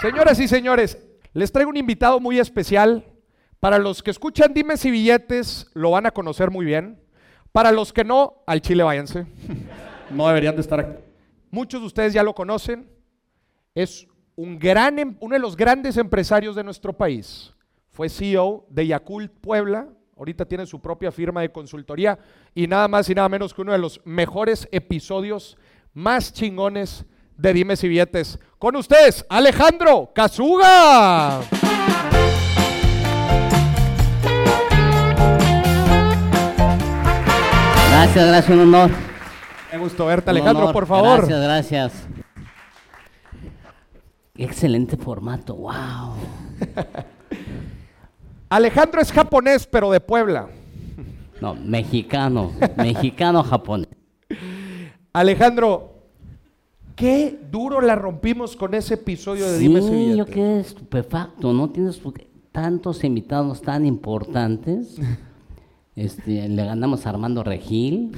Señoras y señores, les traigo un invitado muy especial. Para los que escuchan Dimes y Billetes, lo van a conocer muy bien. Para los que no, al Chile váyanse. No deberían de estar aquí. Muchos de ustedes ya lo conocen. Es un gran, em- uno de los grandes empresarios de nuestro país. Fue CEO de Yakult Puebla. Ahorita tiene su propia firma de consultoría y nada más y nada menos que uno de los mejores episodios más chingones de Dimes y Billetes. Con ustedes, Alejandro Kazuga. Gracias, gracias, un honor. Me gustó verte, Un Alejandro, honor. por favor. Gracias, gracias. Excelente formato, wow. Alejandro es japonés, pero de Puebla. No, mexicano, mexicano japonés. Alejandro, qué duro la rompimos con ese episodio de Dimes y Sí, yo quedé estupefacto, ¿no? Tienes tantos invitados tan importantes. Este, le ganamos a Armando Regil,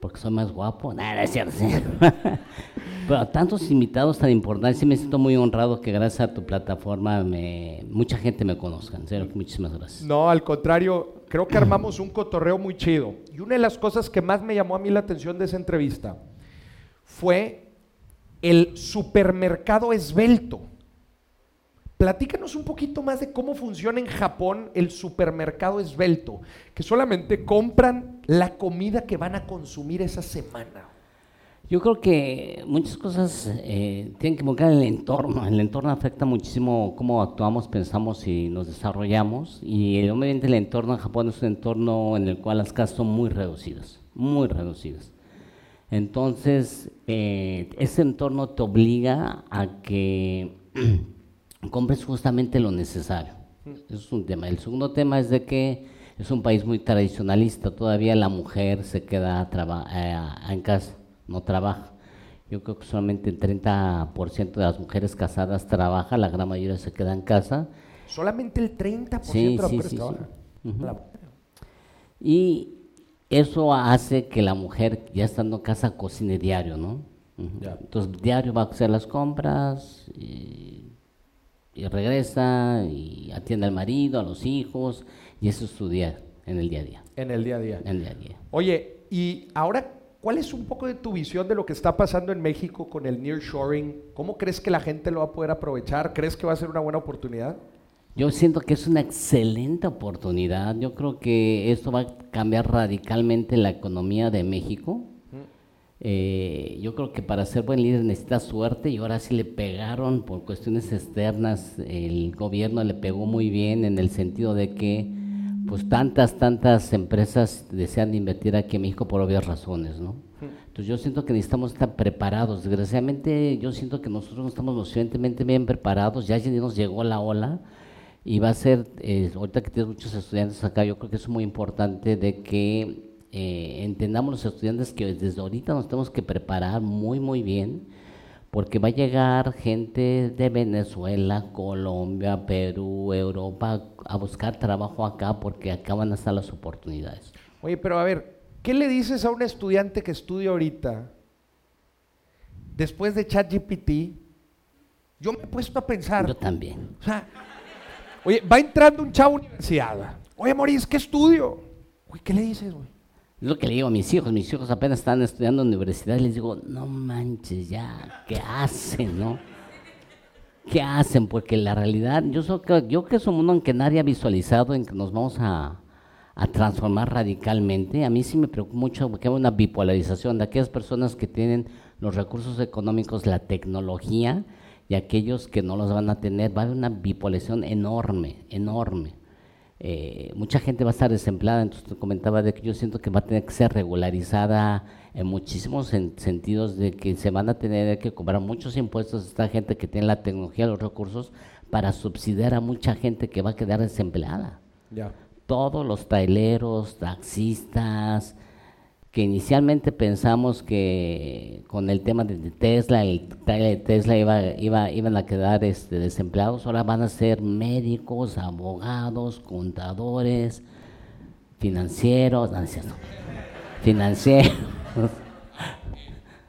porque soy más guapo. Nada, es cierto. sí. Pero tantos invitados tan importantes, sí me siento muy honrado que gracias a tu plataforma me, mucha gente me conozca. En serio, muchísimas gracias. No, al contrario, creo que armamos un cotorreo muy chido. Y una de las cosas que más me llamó a mí la atención de esa entrevista fue el supermercado esbelto. Platícanos un poquito más de cómo funciona en Japón el supermercado esbelto, que solamente compran la comida que van a consumir esa semana. Yo creo que muchas cosas eh, tienen que involucrar el entorno. El entorno afecta muchísimo cómo actuamos, pensamos y nos desarrollamos. Y obviamente el entorno en Japón es un entorno en el cual las casas son muy reducidas, muy reducidas. Entonces, eh, ese entorno te obliga a que compres justamente lo necesario. Eso es un tema. El segundo tema es de que es un país muy tradicionalista. Todavía la mujer se queda eh, en casa, no trabaja. Yo creo que solamente el 30% de las mujeres casadas trabaja, la gran mayoría se queda en casa. Solamente el 30% Sí, de las sí, mujeres sí. La- Y eso hace que la mujer, ya estando en casa, cocine diario, ¿no? Entonces, diario va a hacer las compras y, y regresa y atiende al marido, a los hijos, y eso es su día, en el día a día. En el día a día. En el día a día. Oye, y ahora, ¿cuál es un poco de tu visión de lo que está pasando en México con el nearshoring? ¿Cómo crees que la gente lo va a poder aprovechar? ¿Crees que va a ser una buena oportunidad? Yo siento que es una excelente oportunidad. Yo creo que esto va a cambiar radicalmente la economía de México. Eh, yo creo que para ser buen líder necesitas suerte y ahora sí le pegaron por cuestiones externas. El gobierno le pegó muy bien en el sentido de que pues tantas, tantas empresas desean invertir aquí en México por obvias razones, ¿no? Entonces yo siento que necesitamos estar preparados. Desgraciadamente yo siento que nosotros no estamos lo suficientemente bien preparados. Ya nos llegó la ola y va a ser, eh, ahorita que tienes muchos estudiantes acá, yo creo que es muy importante de que eh, entendamos los estudiantes que desde ahorita nos tenemos que preparar muy, muy bien, porque va a llegar gente de Venezuela, Colombia, Perú, Europa a buscar trabajo acá, porque acá van a estar las oportunidades. Oye, pero a ver, ¿qué le dices a un estudiante que estudia ahorita después de ChatGPT? Yo me he puesto a pensar, Yo también. o sea, oye, va entrando un chavo a universidad. Oye, Maurice, ¿qué estudio? ¿qué le dices, güey? Es lo que le digo a mis hijos. Mis hijos apenas están estudiando en la universidad y les digo, no manches ya, ¿qué hacen, no? ¿Qué hacen? Porque la realidad, yo, so- que- yo que es un mundo en que nadie ha visualizado, en que nos vamos a, a transformar radicalmente, a mí sí me preocupa mucho porque hay una bipolarización de aquellas personas que tienen los recursos económicos, la tecnología, y aquellos que no los van a tener. Va a haber una bipolarización enorme, enorme eh, mucha gente va a estar desempleada, entonces te comentaba de que yo siento que va a tener que ser regularizada en muchísimos sen- sentidos, de que se van a tener que cobrar muchos impuestos a esta gente que tiene la tecnología, los recursos, para subsidiar a mucha gente que va a quedar desempleada. Ya. Todos los traileros, taxistas, que inicialmente pensamos que con el tema de Tesla, el de Tesla iba, iba, iban a quedar este, desempleados, ahora van a ser médicos, abogados, contadores, financieros, no, financieros.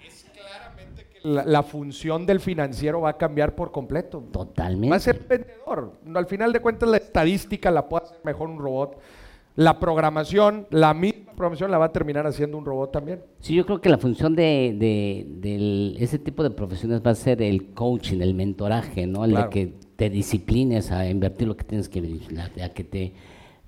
Es claramente que la, función del financiero va a cambiar por completo. Totalmente. Va a ser vendedor. Al final de cuentas, la estadística la puede hacer mejor un robot. La programación, la misma programación la va a terminar haciendo un robot también. Sí, yo creo que la función de, de, ese tipo de profesiones va a ser el coaching, el mentoraje, ¿no? El de que te disciplines a invertir lo que tienes que a que te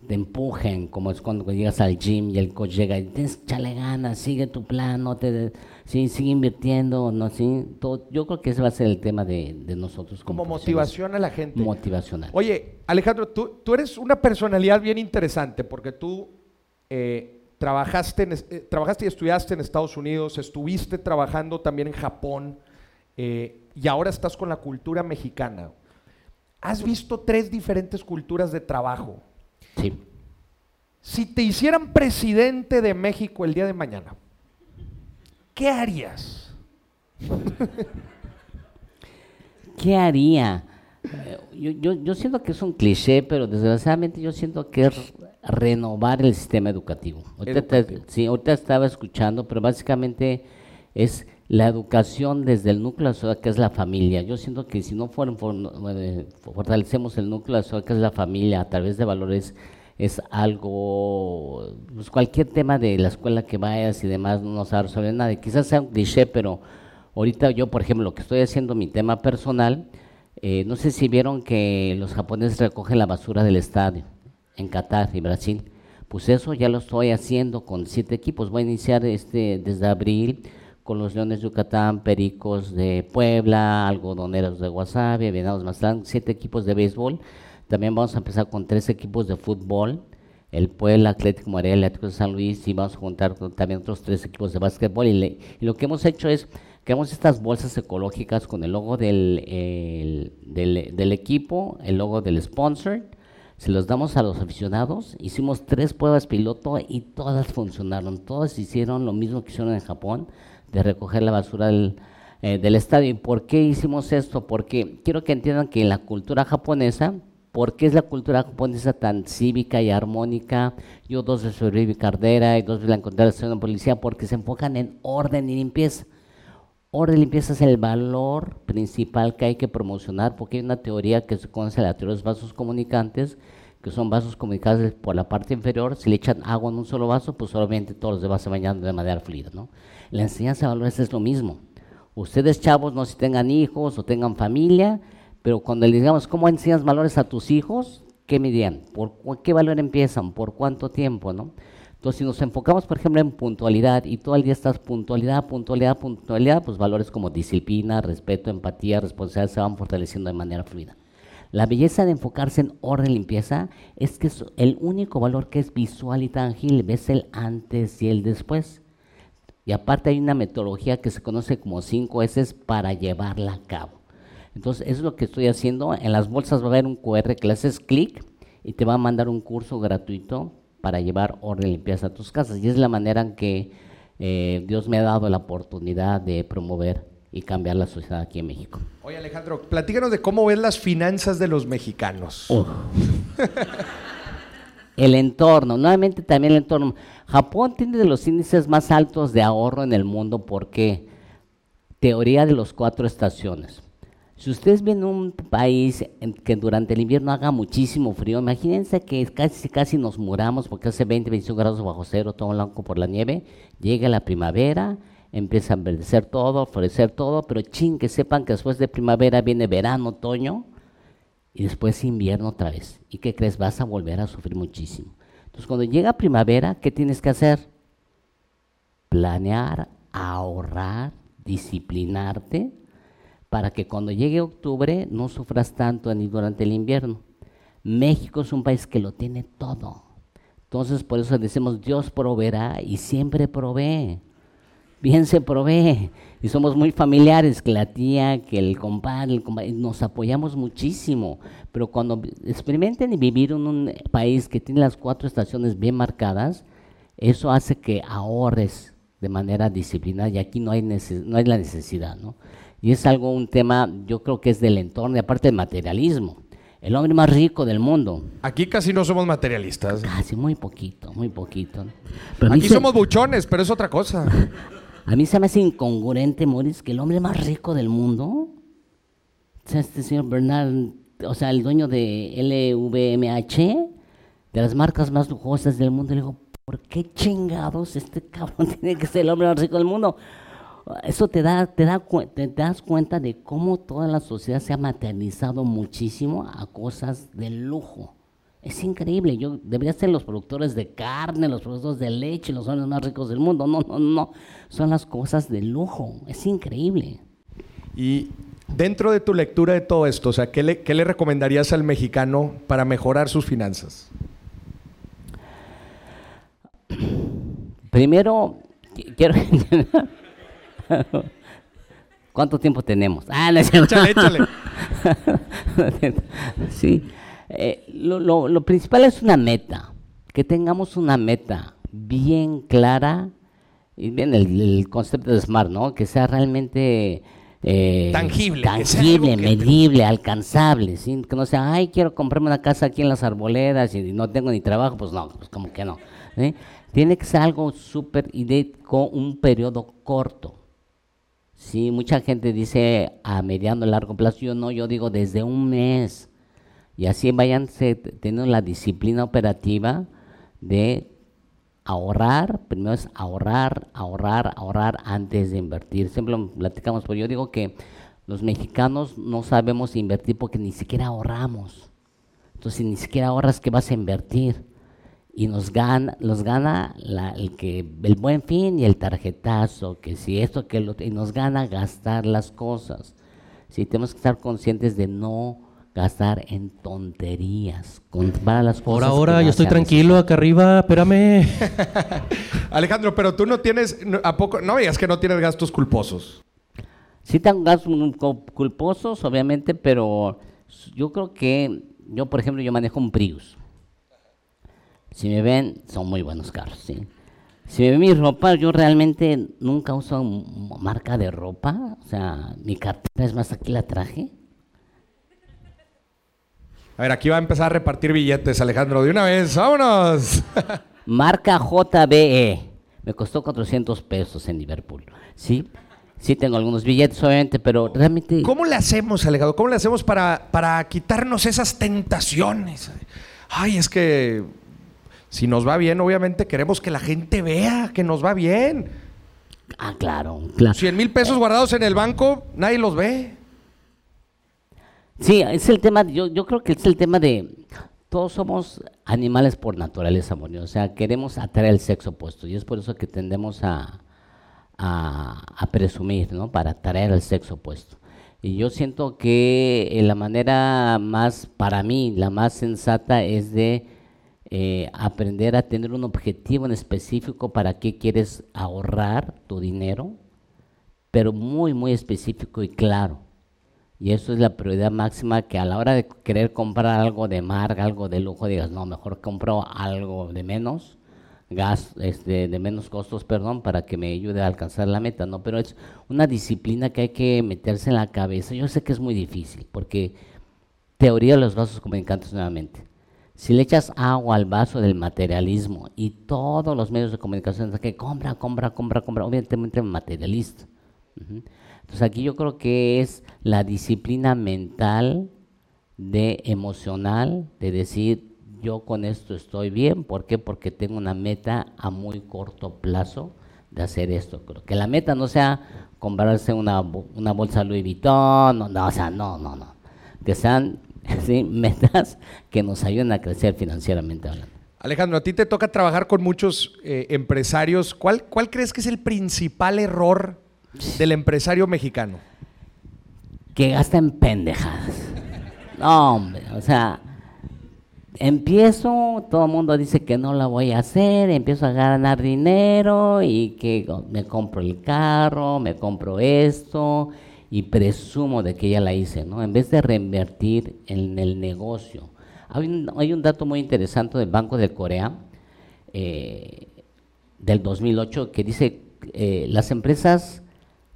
te empujen, como es cuando llegas al gym y el coach llega y tienes chale ganas, sigue tu plan, no te, sí, sigue invirtiendo, no, sí, todo, yo creo que ese va a ser el tema de, nosotros. Como, motivación a la gente. Motivacional. Oye, Alejandro, tú, tú eres una personalidad bien interesante porque tú eh, trabajaste, eh, trabajaste y estudiaste en Estados Unidos, estuviste trabajando también en Japón eh, y ahora estás con la cultura mexicana. Has visto tres diferentes culturas de trabajo. Sí. Si te hicieran presidente de México el día de mañana, ¿qué harías? ¿Qué haría? Eh, yo, siento que es un cliché, pero desgraciadamente yo siento que es renovar el sistema educativo. sí, ahorita estaba escuchando, pero básicamente es la educación desde el núcleo de que es la familia. Yo siento que si no fortalecemos el núcleo de que es la familia, a través de valores, es algo, pues cualquier tema de la escuela que vayas y demás no nos va nada. quizás sea un cliché, pero ahorita yo, por ejemplo, lo que estoy haciendo mi tema personal, eh, no sé si vieron que los japoneses recogen la basura del estadio en Qatar y Brasil. Pues eso ya lo estoy haciendo con siete equipos. Voy a iniciar este desde abril con los Leones de Yucatán, Pericos de Puebla, Algodoneros de Guasave, Venados Mazatlán, siete equipos de béisbol. También vamos a empezar con tres equipos de fútbol, el Puebla, Atlético Morelia, Atlético de San Luis, y vamos a juntar también otros tres equipos de básquetbol. Y, lo que hemos hecho es creamos estas bolsas ecológicas con el logo del, del, del, equipo, el logo del sponsor, se los damos a los aficionados, hicimos tres pruebas piloto y todas funcionaron, todas hicieron lo mismo que hicieron en Japón, de recoger la basura eh, del, estadio. ¿Y por qué hicimos esto? Porque quiero que entiendan que en la cultura japonesa, ¿por qué es la cultura japonesa tan cívica y armónica? Yo dos de sobreviví Cardera y dos de la encontré de policía porque se enfocan en orden y limpieza. Orden y limpieza es el valor principal que hay que promocionar porque hay una teoría que se conoce la teoría de los vasos comunicantes, que son vasos comunicantes por la parte inferior, si le echan agua en un solo vaso, pues obviamente todos los demás se bañan de manera fluida, ¿no? La enseñanza de valores es lo mismo. Ustedes chavos, no si tengan hijos o tengan familia, pero cuando les digamos cómo enseñas valores a tus hijos, ¿qué medían? ¿Por qué valor empiezan? ¿Por cuánto tiempo? ¿no? Entonces, si nos enfocamos, por ejemplo, en puntualidad y todo el día estás puntualidad, puntualidad, puntualidad, pues valores como disciplina, respeto, empatía, responsabilidad se van fortaleciendo de manera fluida. La belleza de enfocarse en orden y limpieza es que es el único valor que es visual y tangible, ves el antes y el después. Y aparte hay una metodología que se conoce como 5 S para llevarla a cabo. Entonces, eso es lo que estoy haciendo. En las bolsas va a haber un QR que le haces clic y te va a mandar un curso gratuito para llevar orden y limpieza a tus casas. Y es la manera en que eh, Dios me ha dado la oportunidad de promover y cambiar la sociedad aquí en México. Oye Alejandro, platícanos de cómo ves las finanzas de los mexicanos. el entorno, nuevamente también el entorno. Japón tiene de los índices más altos de ahorro en el mundo porque teoría de los cuatro estaciones. Si ustedes ven un país que durante el invierno haga muchísimo frío, imagínense que casi, casi nos muramos porque hace 20, 25 grados bajo cero, todo blanco por la nieve. Llega la primavera, empieza a enverdecer todo, florecer todo, pero ching, que sepan que después de primavera viene verano, otoño y después invierno otra vez. ¿Y qué crees? Vas a volver a sufrir muchísimo. Entonces, cuando llega primavera, ¿qué tienes que hacer? Planear, ahorrar, disciplinarte, para que cuando llegue octubre no sufras tanto ni durante el invierno. México es un país que lo tiene todo. Entonces, por eso decimos, Dios proveerá y siempre provee. Bien se provee. Y somos muy familiares, que la tía, que el compadre, el nos apoyamos muchísimo. Pero cuando experimenten vivir en un país que tiene las cuatro estaciones bien marcadas, eso hace que ahorres de manera disciplinada y aquí no hay, no hay la necesidad, ¿no? Y es algo, un tema, yo creo que es del entorno y aparte del materialismo. El hombre más rico del mundo. Aquí casi no somos materialistas. Casi, muy poquito, muy poquito. Aquí somos buchones, pero es otra cosa. A mí se me hace incongruente, Morris, que el hombre más rico del mundo, o sea, este señor Bernard, o sea, el dueño de LVMH, de las marcas más lujosas del mundo, le digo, ¿por qué chingados este cabrón tiene que ser el hombre más rico del mundo? Eso te, da, te, da, te das cuenta de cómo toda la sociedad se ha materializado muchísimo a cosas de lujo. Es increíble. Yo debería ser los productores de carne, los productores de leche, los hombres más ricos del mundo. No, no, no. Son las cosas de lujo. Es increíble. Y dentro de tu lectura de todo esto, o sea, ¿qué le, qué le recomendarías al mexicano para mejorar sus finanzas? Primero, quiero ¿Cuánto tiempo tenemos? Ah, no, échale, échale. sí. Eh, lo, principal es una meta, que tengamos una meta bien clara, y bien el, concepto de SMART, ¿no? Que sea realmente eh, tangible, tangible medible, alcanzable, ¿sí? que no sea, ay, quiero comprarme una casa aquí en las arboledas y no tengo ni trabajo, pues no, pues como que no. Tiene que ser algo súper y de con un periodo corto. Sí, mucha gente dice a mediano largo plazo, yo no, yo digo desde un mes. Y así vayan teniendo la disciplina operativa de ahorrar, primero es ahorrar, ahorrar, ahorrar antes de invertir. Siempre platicamos, pero yo digo que los mexicanos no sabemos invertir porque ni siquiera ahorramos. Entonces, ni siquiera ahorras que vas a invertir. Y nos gana, nos gana el, que, el buen fin y el tarjetazo, que si esto, que lo, y nos gana gastar las cosas. Sí, tenemos que estar conscientes de no gastar en tonterías, comprar las cosas. Ahora, ahora, yo estoy tranquilo acá arriba, espérame. Alejandro, pero tú no tienes, ¿a poco? No veas que no tienes gastos culposos. Sí tengo gastos culposos, obviamente, pero yo creo que, yo por ejemplo, yo manejo un Prius. Si me ven, son muy buenos carros, ¿sí? Si me ven mi ropa, yo realmente nunca uso marca de ropa. O sea, mi cartera es más, aquí la traje. A ver, aquí va a empezar a repartir billetes, Alejandro, de una vez. ¡Vámonos! Marca JBE. Me costó 400 pesos en Liverpool. ¿Sí? Sí, tengo algunos billetes, obviamente, pero realmente. ¿Cómo le hacemos, Alejandro? ¿Cómo le hacemos para, para quitarnos esas tentaciones? Ay, es que si nos va bien, obviamente queremos que la gente vea que nos va bien. Ah, claro, claro. 100 mil pesos guardados en el banco, nadie los ve. Sí, es el tema, yo, yo creo que es el tema de, todos somos animales por naturaleza, o sea, queremos atraer el sexo opuesto y es por eso que tendemos a, a, presumir, ¿no? Para atraer el sexo opuesto. Y yo siento que eh, la manera más, para mí, la más sensata es de eh, aprender a tener un objetivo en específico para qué quieres ahorrar tu dinero, pero muy, muy específico y claro. Y eso es la prioridad máxima que a la hora de querer comprar algo de marca, algo de lujo, digas, no, mejor compro algo de menos gas, este, de menos costos, perdón, para que me ayude a alcanzar la meta, ¿no? Pero es una disciplina que hay que meterse en la cabeza. Yo sé que es muy difícil, porque teoría de los vasos comunicantes nuevamente. Si le echas agua al vaso del materialismo y todos los medios de comunicación que compra, compra, compra, compra, obviamente materialista. Entonces aquí yo creo que es la disciplina mental, de emocional, de decir yo con esto estoy bien, ¿por qué? Porque tengo una meta a muy corto plazo de hacer esto. Creo que la meta no sea comprarse una, una bolsa Louis Vuitton, no, no, o sea, no, no, no. Que sean metas que nos ayuden a crecer financieramente hablando. Alejandro, a ti te toca trabajar con muchos eh, empresarios. ¿Cuál, ¿Cuál crees que es el principal error del empresario mexicano? Que gasta en pendejadas. No, hombre, o sea, empiezo, todo el mundo dice que no la voy a hacer, empiezo a ganar dinero y que me compro el carro, me compro esto y presumo de que ya la hice, ¿no? En vez de reinvertir en el negocio. Hay un, hay un dato muy interesante del Banco de Corea eh, del 2008 que dice eh, las empresas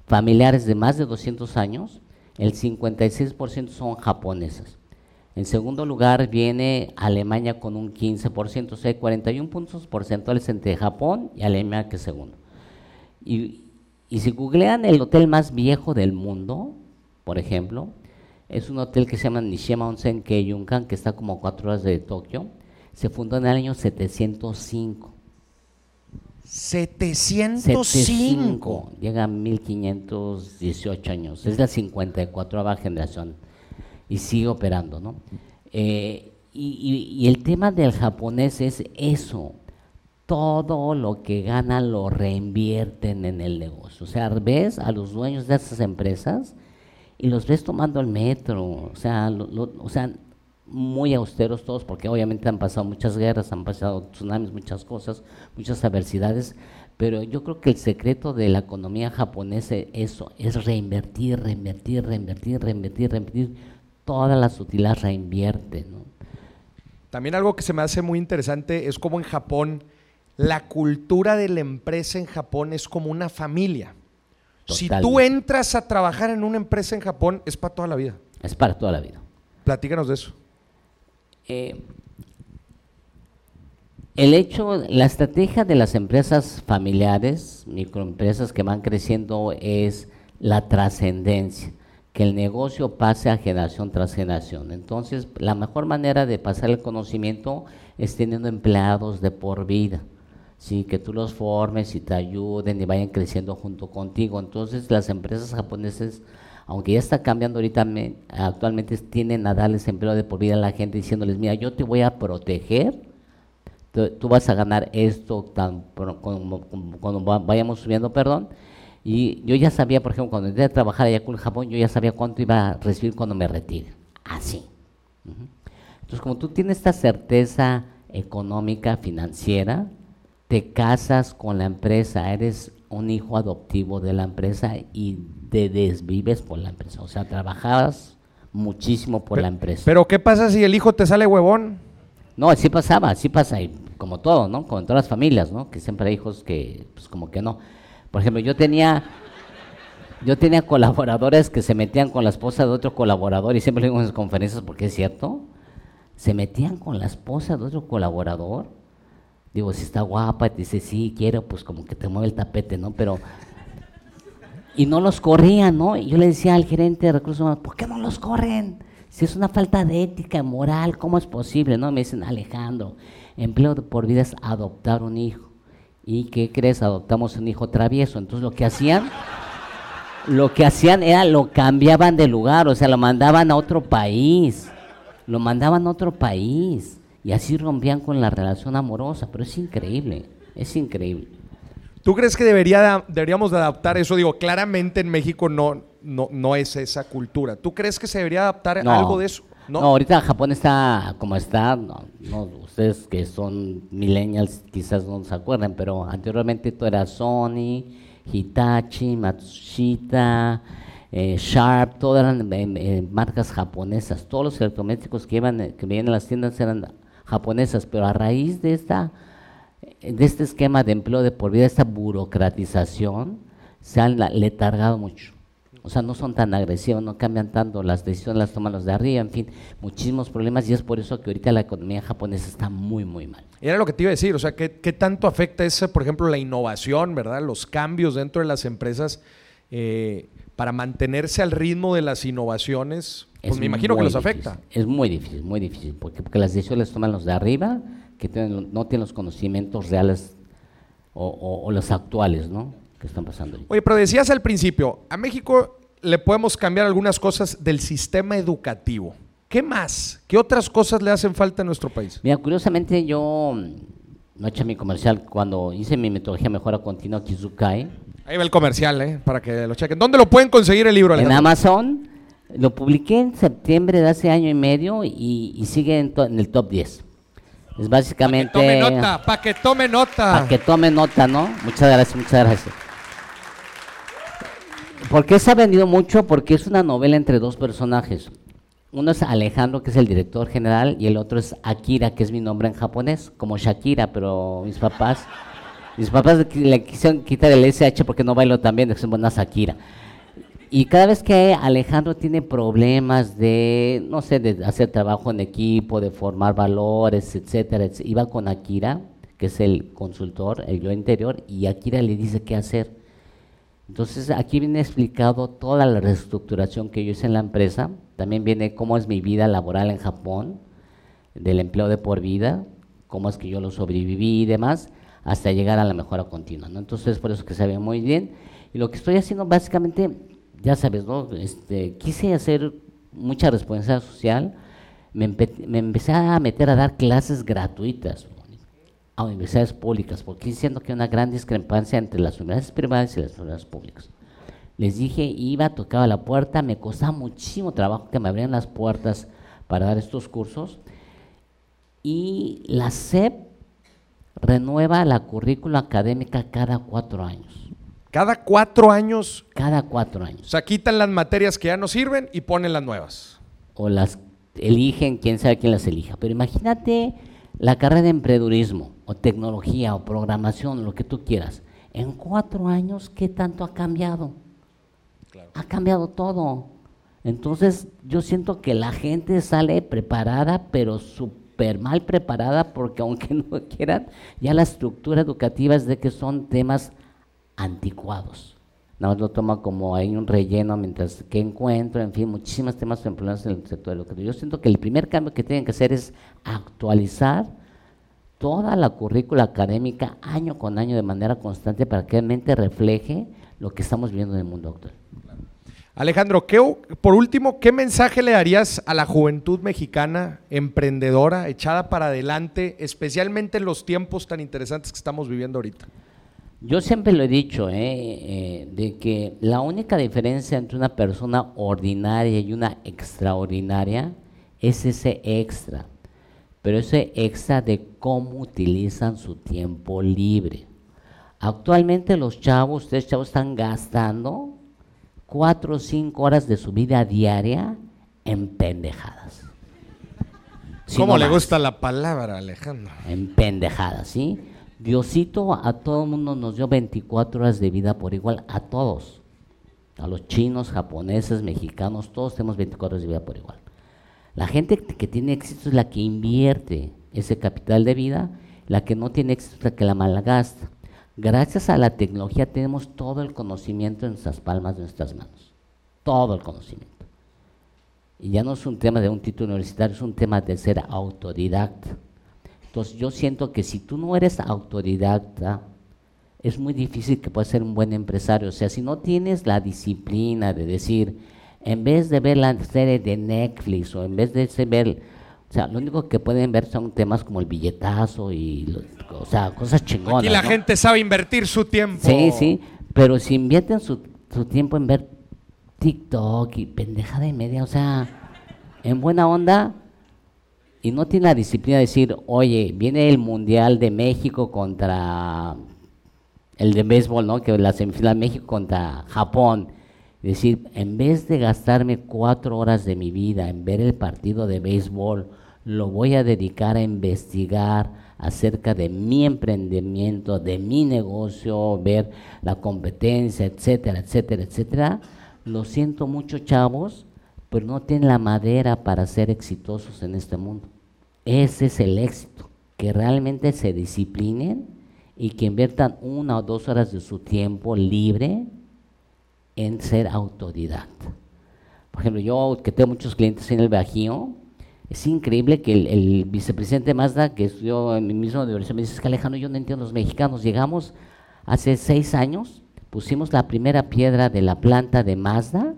familiares de más de 200 años, el 56% son japonesas. En segundo lugar viene Alemania con un 15%, o sea, 41 puntos porcentuales entre Japón y Alemania que es segundo. Y, Y si googlean el hotel más viejo del mundo, por ejemplo, es un hotel que se llama Nishima Onsen Keiyunkan, que está como a cuatro horas de Tokio. Se fundó en el año 705. 705. Llega a 1518 años. Es la 54 generación y sigue operando, ¿no? Eh, y, y, el tema del japonés es eso. Todo lo que ganan lo reinvierten en el negocio. O sea, ves a los dueños de esas empresas y los ves tomando el metro. O sea, o sea, muy austeros todos, porque obviamente han pasado muchas guerras, han pasado tsunamis, muchas cosas, muchas adversidades, pero yo creo que el secreto de la economía japonesa es eso, es reinvertir, reinvertir, reinvertir, reinvertir, reinvertir, todas las utilidades reinvierte. ¿no? También algo que se me hace muy interesante es como en Japón, la cultura de la empresa en Japón es como una familia. Si tú entras a trabajar en una empresa en Japón, es para toda la vida. Es para toda la vida. Platícanos de eso. Eh, el hecho, la estrategia de las empresas familiares, microempresas que van creciendo, es la trascendencia, que el negocio pase a generación tras generación. Entonces, la mejor manera de pasar el conocimiento es teniendo empleados de por vida. Sí, que tú los formes y te ayuden y vayan creciendo junto contigo. Entonces, las empresas japonesas aunque ya está cambiando ahorita, actualmente tienen a darles empleo de por vida a la gente diciéndoles, mira, yo te voy a proteger, tú, vas a ganar esto tan, cuando, vayamos subiendo, perdón. Y yo ya sabía, por ejemplo, cuando entré a trabajar allá con Japón, yo ya sabía cuánto iba a recibir cuando me retire. Así. Entonces, como tú tienes esta certeza económica, financiera, te casas con la empresa, eres un hijo adoptivo de la empresa y te desvives por la empresa. O sea, trabajabas muchísimo por la empresa. Pero ¿qué pasa si el hijo te sale huevón? No, así pasaba, así pasa, y como todo, ¿no? Como en todas las familias, ¿no? Que siempre hay hijos que, pues como que no. Por ejemplo, yo tenía, yo tenía colaboradores que se metían con la esposa de otro colaborador, y siempre lo digo en las conferencias porque es cierto, se metían con la esposa de otro colaborador. Digo, si está guapa, te dice, sí, quiero, pues como que te mueve el tapete, ¿no? Pero y no los corrían, ¿no? Y yo le decía al gerente de recursos humanos, ¿por qué no los corren? Si es una falta de ética, moral, ¿cómo es posible? No, me dicen, Alejandro, empleo por vida es adoptar un hijo. ¿Y qué crees? Adoptamos un hijo travieso. Entonces lo que hacían, lo que hacían era lo cambiaban de lugar, o sea, lo mandaban a otro país. Lo mandaban a otro país. Y así rompían con la relación amorosa. Pero es increíble, es increíble. ¿Tú crees que debería, deberíamos de adaptar eso? Digo, claramente en México no, no, no es esa cultura. ¿Tú crees que se debería adaptar algo de eso? ¿No? ahorita Japón está como está. No, ustedes que son millennials quizás no se acuerden, pero anteriormente todo era Sony, Hitachi, Matsushita, eh, Sharp, todas eran eh, eh, marcas japonesas. Todos los electrodomésticos que, iban, que venían en las tiendas eran japonesas, pero a raíz de esta de este esquema de empleo de por vida, esta burocratización, se han letargado mucho. O sea, no son tan agresivos, no cambian tanto, las decisiones las toman los de arriba, en fin, muchísimos problemas y es por eso que ahorita la economía japonesa está muy, muy mal. Era lo que te iba a decir, o sea, ¿qué, tanto afecta ese, por ejemplo, la innovación, ¿verdad? Los cambios dentro de las empresas eh, para mantenerse al ritmo de las innovaciones, pues me imagino que los afecta. Es muy difícil, muy difícil, porque, porque las decisiones las toman los de arriba que no tienen los conocimientos reales o, los actuales, ¿no? Que están pasando. Oye, pero decías al principio, a México le podemos cambiar algunas cosas del sistema educativo. ¿Qué más? ¿Qué otras cosas le hacen falta a nuestro país? Mira, curiosamente yo no eché mi comercial cuando hice mi metodología mejora continua Kizukai. Ahí va el comercial, ¿eh? Para que lo chequen. ¿Dónde lo pueden conseguir el libro? En Amazon. Lo publiqué en septiembre de hace año y medio y, sigue en, en el top 10. Es básicamente... Para que tome nota, para que tome nota. Para que tome nota, ¿no? Muchas gracias, muchas gracias. ¿Por qué se ha vendido mucho? Porque es una novela entre dos personajes. Uno es Alejandro, que es el director general, y el otro es Akira, que es mi nombre en japonés, como Shakira, pero mis papás, mis papás le quisieron quitar el SH porque no bailo tan bien, que son buenas Akira. Y cada vez que Alejandro tiene problemas de, no sé, de hacer trabajo en equipo, de formar valores, etcétera, iba con Akira, que es el consultor, el yo interior, y Akira le dice qué hacer. Entonces aquí viene explicado toda la reestructuración que yo hice en la empresa, también viene cómo es mi vida laboral en Japón, del empleo de por vida, cómo es que yo lo sobreviví y demás, hasta llegar a la mejora continua. ¿no? Entonces por eso que se ve muy bien. Y lo que estoy haciendo básicamente, ya sabes, ¿no? Este, quise hacer mucha responsabilidad social, me, empecé a meter a dar clases gratuitas a universidades públicas, porque siento que hay una gran discrepancia entre las universidades privadas y las universidades públicas. Les dije, iba, tocaba la puerta, me costaba muchísimo trabajo que me abrieran las puertas para dar estos cursos. Y la SEP renueva la currícula académica cada cuatro años. ¿Cada cuatro años? Cada cuatro años. O sea, quitan las materias que ya no sirven y ponen las nuevas. O las eligen, quién sabe quién las elija. Pero imagínate la carrera de emprendedurismo, o tecnología, o programación, lo que tú quieras. En cuatro años, ¿qué tanto ha cambiado? Ha cambiado todo. Entonces, yo siento que la gente sale preparada, pero súper mal preparada, porque aunque no quieran, ya la estructura educativa es de que son temas anticuados nada más lo toma como hay un relleno mientras que encuentro, en fin, muchísimos temas en en el sector educativo. Yo siento que el primer cambio que tienen que hacer es actualizar toda la currícula académica año con año de manera constante para que realmente refleje lo que estamos viendo en el mundo actual. Alejandro, ¿qué, por último, ¿qué mensaje le darías a la juventud mexicana emprendedora, echada para adelante, especialmente en los tiempos tan interesantes que estamos viviendo ahorita? Yo siempre lo he dicho, eh, eh, de que la única diferencia entre una persona ordinaria y una extraordinaria es ese extra, pero ese extra de cómo utilizan su tiempo libre. Actualmente los chavos, ustedes chavos están gastando cuatro o cinco horas de su vida diaria en pendejadas. ¿Cómo le gusta la palabra, Alejandro? En pendejadas, ¿sí? Diosito a todo el mundo nos dio 24 horas de vida por igual, a todos. A los chinos, japoneses, mexicanos, todos tenemos 24 horas de vida por igual. La gente que tiene éxito es la que invierte ese capital de vida, la que no tiene éxito es la que la malgasta. Gracias a la tecnología tenemos todo el conocimiento en nuestras palmas de nuestras manos. Todo el conocimiento. Y ya no es un tema de un título universitario, es un tema de ser autodidacta. Entonces yo siento que si tú no eres autodidacta, es muy difícil que puedas ser un buen empresario. O sea, si no tienes la disciplina de decir, en vez de ver la serie de Netflix o en vez de ver, o sea, lo único que pueden ver son temas como el billetazo y, o sea, cosas chingonas. Y la gente sabe invertir su tiempo. Sí, sí, pero si invierten su, su tiempo en ver TikTok y pendejada y media, o sea, en buena onda, y no tiene la disciplina de decir, oye, viene el Mundial de México contra el de béisbol, ¿no? Que la semifinal México contra Japón. Es decir, en vez de gastarme cuatro horas de mi vida en ver el partido de béisbol, lo voy a dedicar a investigar acerca de mi emprendimiento, de mi negocio, ver la competencia, etcétera, etcétera, etcétera. Lo siento mucho, chavos, pero no tienen la madera para ser exitosos en este mundo. Ese es el éxito, que realmente se disciplinen y que inviertan una o dos horas de su tiempo libre en ser autodidacta. Por ejemplo, yo que tengo muchos clientes en el Bajío, es increíble que el, vicepresidente Mazda, que estudió en mi misma universidad, me dice, que Alejandro, yo no entiendo los mexicanos. Llegamos hace seis años, pusimos la primera piedra de la planta de Mazda,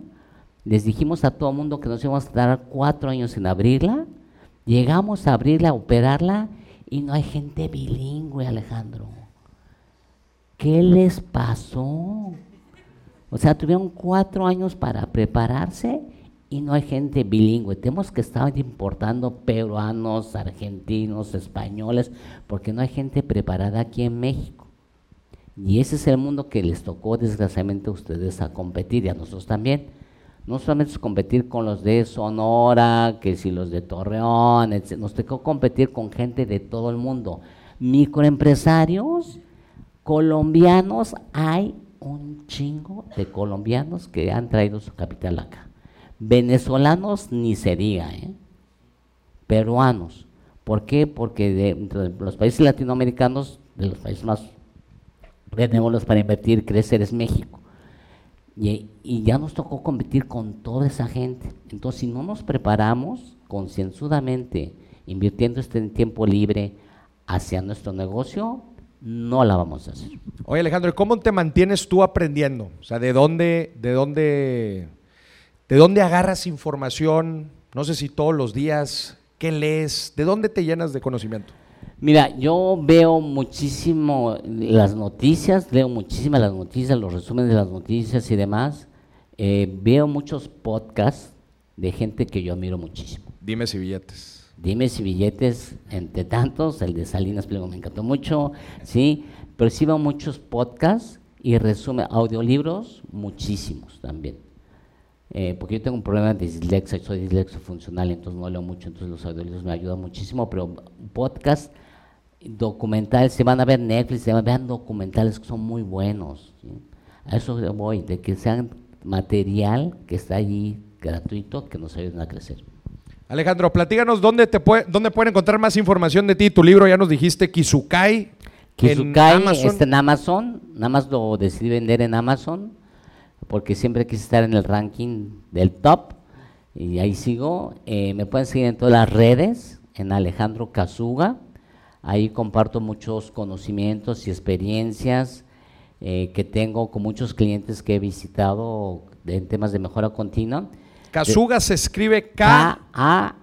les dijimos a todo el mundo que nos íbamos a dar cuatro años en abrirla. Llegamos a abrirla, a operarla y no hay gente bilingüe, Alejandro. ¿Qué les pasó? O sea, tuvieron cuatro años para prepararse y no hay gente bilingüe. Tenemos que estar importando peruanos, argentinos, españoles, porque no hay gente preparada aquí en México. Y ese es el mundo que les tocó desgraciadamente a ustedes a competir y a nosotros también no solamente es competir con los de Sonora, que si los de Torreón, etc. nos tocó competir con gente de todo el mundo. Microempresarios colombianos, hay un chingo de colombianos que han traído su capital acá. Venezolanos ni se diga, ¿eh? peruanos. ¿Por qué? Porque de, los países latinoamericanos, de los países más benévolos para invertir, crecer es México. Y, y ya nos tocó competir con toda esa gente. Entonces, si no nos preparamos concienzudamente, invirtiendo este tiempo libre hacia nuestro negocio, no la vamos a hacer. Oye Alejandro, ¿y ¿cómo te mantienes tú aprendiendo? O sea, ¿de dónde, de dónde, de dónde agarras información? No sé si todos los días, ¿qué lees? ¿De dónde te llenas de conocimiento? Mira, yo veo muchísimo las noticias, leo muchísimas las noticias, los resúmenes de las noticias y demás. Eh, veo muchos podcasts de gente que yo admiro muchísimo. Dime si billetes. Dime si billetes, entre tantos, el de Salinas Pliego me encantó mucho, sí, pero sí veo muchos podcasts y resumen, audiolibros, muchísimos también. Eh, porque yo tengo un problema de dislexia, soy dislexio funcional, entonces no leo mucho, entonces los audiolibros me ayudan muchísimo, pero podcast documentales, se van a ver Netflix, se van a ver documentales que son muy buenos. A eso voy, de que sean material que está allí gratuito, que nos ayuden a crecer. Alejandro, platíganos dónde, te puede, dónde pueden encontrar más información de ti. Tu libro ya nos dijiste, Kizukai. Kizukai en Amazon. está en Amazon, nada más lo decidí vender en Amazon, porque siempre quise estar en el ranking del top, y ahí sigo. Eh, me pueden seguir en todas las redes, en Alejandro Kazuga. Ahí comparto muchos conocimientos y experiencias eh, que tengo con muchos clientes que he visitado en temas de mejora continua. Kazuga se escribe K-A-S-U-G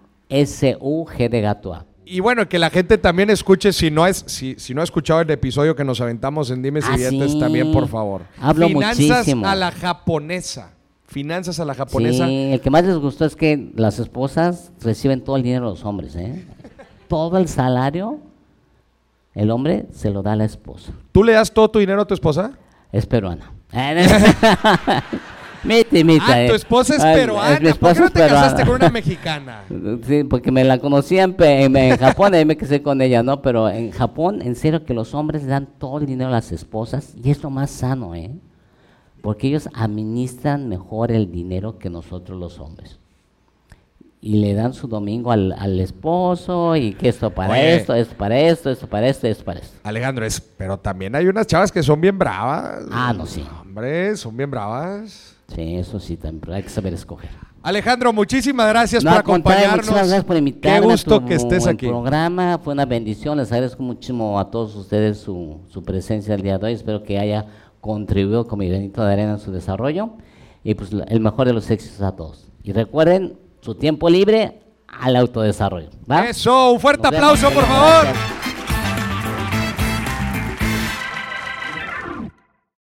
de gato A. Y bueno, que la gente también escuche, si no, es, si, si no ha escuchado el episodio que nos aventamos en Dime si ah, también, por favor. Hablo Finanzas a la japonesa. Finanzas a la japonesa. Sí, el que más les gustó es que las esposas reciben todo el dinero de los hombres, ¿eh? Todo el salario el hombre se lo da a la esposa. ¿Tú le das todo tu dinero a tu esposa? Es peruana. Mite, mite. Ah, tu esposa es peruana. ¿Por qué no te casaste con una mexicana? Sí, porque me la conocí en, en, Japón y me casé con ella, ¿no? Pero en Japón, en serio, que los hombres le dan todo el dinero a las esposas y es lo más sano, ¿eh? Porque ellos administran mejor el dinero que nosotros los hombres y le dan su domingo al, al esposo y que esto para esto, esto para esto, esto para esto, esto para esto. Alejandro, es, pero también hay unas chavas que son bien bravas. Ah, no, sí. Hombre, son bien bravas. Sí, eso sí, también, hay que saber escoger. Alejandro, muchísimas gracias por acompañarnos. Muchas gracias por invitarme. Qué gusto que estés aquí. programa fue una bendición. Les agradezco muchísimo a todos ustedes su, su presencia el día de hoy. Espero que haya contribuido con mi granito de arena en su desarrollo. Y pues el mejor de los éxitos a todos. Y recuerden, su tiempo libre al autodesarrollo. Eso, un fuerte aplauso, por favor.